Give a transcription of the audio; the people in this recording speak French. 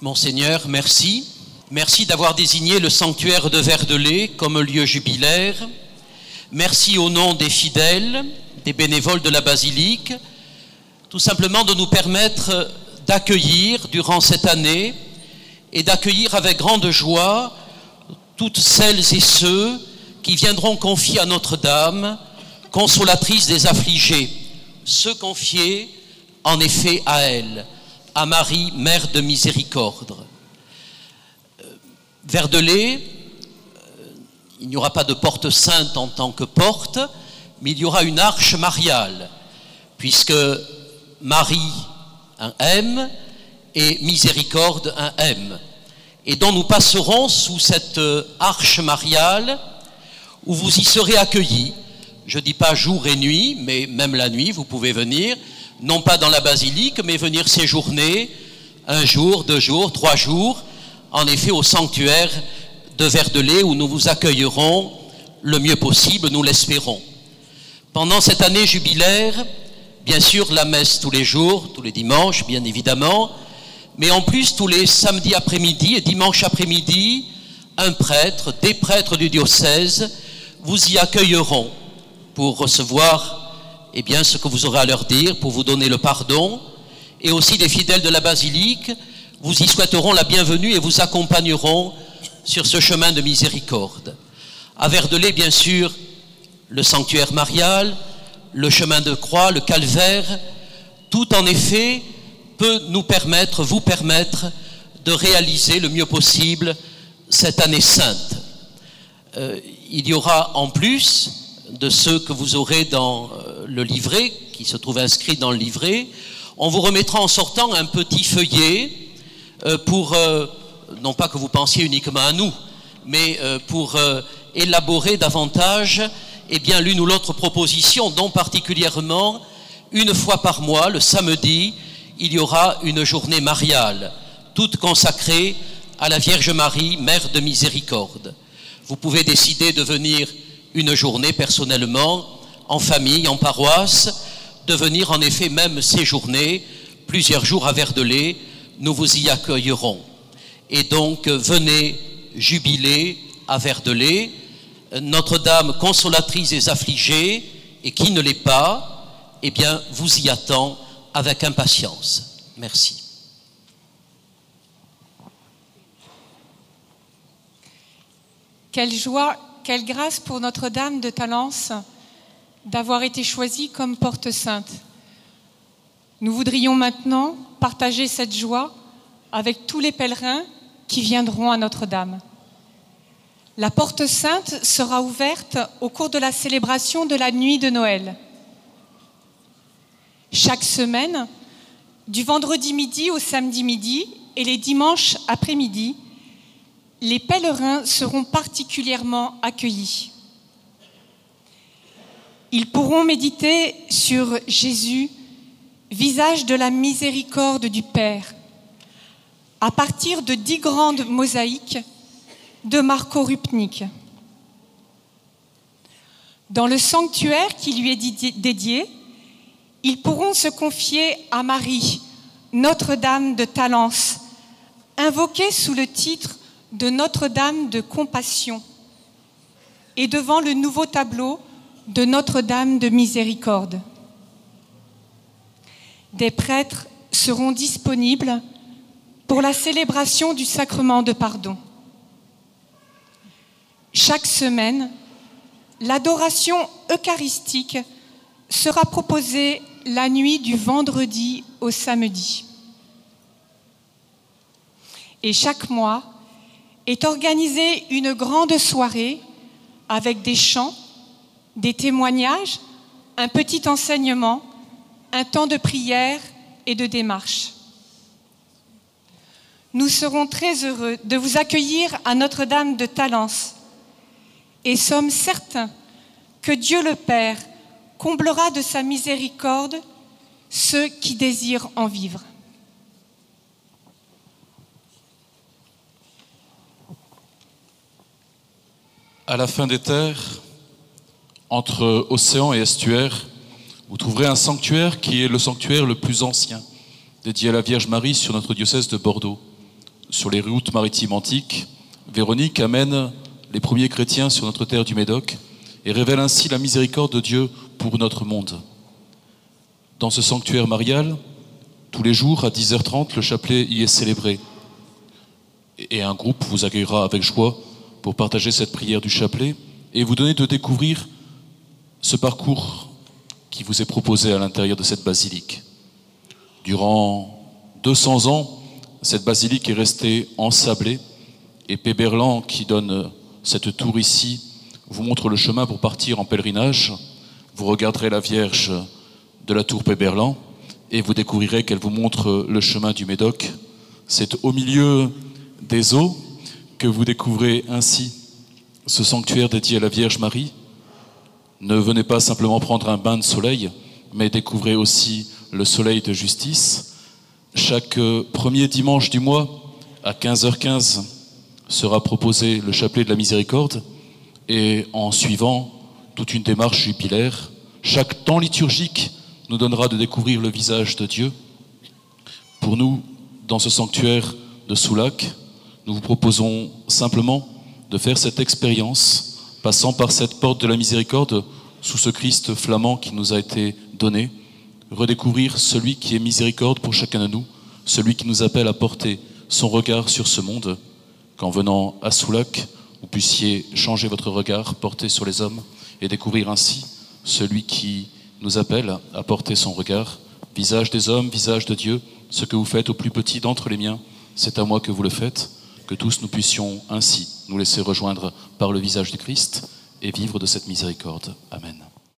Monseigneur, merci. Merci d'avoir désigné le sanctuaire de Verdelais comme lieu jubilaire. Merci au nom des fidèles, des bénévoles de la basilique, tout simplement de nous permettre d'accueillir durant cette année et d'accueillir avec grande joie toutes celles et ceux qui viendront confier à Notre-Dame, consolatrice des affligés, se confier en effet à elle, à Marie, Mère de miséricorde. Euh, Verdelais, euh, il n'y aura pas de porte sainte en tant que porte, mais il y aura une arche mariale, puisque Marie, un M, et miséricorde, un M, et dont nous passerons sous cette euh, arche mariale où vous y serez accueillis. Je ne dis pas jour et nuit, mais même la nuit, vous pouvez venir, non pas dans la basilique, mais venir séjourner un jour, deux jours, trois jours, en effet au sanctuaire de Verdelais où nous vous accueillerons le mieux possible, nous l'espérons. Pendant cette année jubilaire, bien sûr la messe tous les jours, tous les dimanches, bien évidemment, mais en plus tous les samedis après-midi et dimanche après-midi, un prêtre, des prêtres du diocèse, vous y accueilleront pour recevoir eh bien, ce que vous aurez à leur dire, pour vous donner le pardon, et aussi des fidèles de la basilique vous y souhaiteront la bienvenue et vous accompagneront sur ce chemin de miséricorde. À Verdelais, bien sûr, le sanctuaire marial, le chemin de croix, le calvaire, tout en effet peut nous permettre, vous permettre de réaliser le mieux possible cette année sainte. Euh, il y aura en plus de ceux que vous aurez dans euh, le livret, qui se trouve inscrit dans le livret, on vous remettra en sortant un petit feuillet euh, pour, non pas que vous pensiez uniquement à nous, mais pour élaborer davantage eh bien l'une ou l'autre proposition, dont particulièrement une fois par mois, le samedi, il y aura une journée mariale, toute consacrée à la Vierge Marie, Mère de Miséricorde. Vous pouvez décider de venir une journée personnellement, en famille, en paroisse, de venir en effet même séjourner plusieurs jours à Verdelais, nous vous y accueillerons. Et donc venez jubiler à Verdelais, Notre-Dame consolatrice des affligés, et qui ne l'est pas, eh bien vous y attend avec impatience. Merci. Quelle joie, quelle grâce pour Notre-Dame de Talence d'avoir été choisie comme porte sainte. Nous voudrions maintenant partager cette joie avec tous les pèlerins qui viendront à Notre-Dame. La porte sainte sera ouverte au cours de la célébration de la nuit de Noël. Chaque semaine, du vendredi midi au samedi midi et les dimanches après-midi, les pèlerins seront particulièrement accueillis. Ils pourront méditer sur Jésus, visage de la miséricorde du Père, à partir de dix grandes mosaïques de Marco Rupnik. Dans le sanctuaire qui lui est dédié, ils pourront se confier à Marie, Notre-Dame de Talence, invoquée sous le titre de Notre-Dame de Compassion et devant le nouveau tableau de Notre-Dame de Miséricorde. Des prêtres seront disponibles pour la célébration du sacrement de pardon. Chaque semaine, l'adoration eucharistique sera proposée la nuit du vendredi au samedi. Et chaque mois, est organisée une grande soirée avec des chants, des témoignages, un petit enseignement, un temps de prière et de démarche. Nous serons très heureux de vous accueillir à Notre-Dame de Talence et sommes certains que Dieu le Père comblera de sa miséricorde ceux qui désirent en vivre. À la fin des terres, entre océan et estuaire, vous trouverez un sanctuaire qui est le sanctuaire le plus ancien, dédié à la Vierge Marie sur notre diocèse de Bordeaux. sur les routes maritimes antiques, Véronique amène les premiers chrétiens sur notre terre du Médoc et révèle ainsi la miséricorde de Dieu pour notre monde. Dans ce sanctuaire marial, tous les jours à 10h30, le chapelet y est célébré. Et un groupe vous accueillera avec joie pour partager cette prière du chapelet et vous donner de découvrir ce parcours qui vous est proposé à l'intérieur de cette basilique. Durant 200 ans, cette basilique est restée ensablée et Péberlan, qui donne cette tour ici, vous montre le chemin pour partir en pèlerinage. Vous regarderez la Vierge de la tour Péberlan et vous découvrirez qu'elle vous montre le chemin du Médoc. C'est au milieu des eaux que vous découvrez ainsi ce sanctuaire dédié à la Vierge Marie. Ne venez pas simplement prendre un bain de soleil, mais découvrez aussi le soleil de justice. Chaque premier dimanche du mois, à 15h15, sera proposé le chapelet de la miséricorde et en suivant toute une démarche jubilaire, chaque temps liturgique nous donnera de découvrir le visage de Dieu. Pour nous, dans ce sanctuaire de Soulac, nous vous proposons simplement de faire cette expérience, passant par cette porte de la miséricorde sous ce Christ flamand qui nous a été donné, redécouvrir celui qui est miséricorde pour chacun de nous, celui qui nous appelle à porter son regard sur ce monde, qu'en venant à Soulac, vous puissiez changer votre regard, porter sur les hommes et découvrir ainsi celui qui nous appelle à porter son regard, visage des hommes, visage de Dieu, ce que vous faites au plus petit d'entre les miens, c'est à moi que vous le faites que tous nous puissions ainsi nous laisser rejoindre par le visage du Christ et vivre de cette miséricorde. Amen.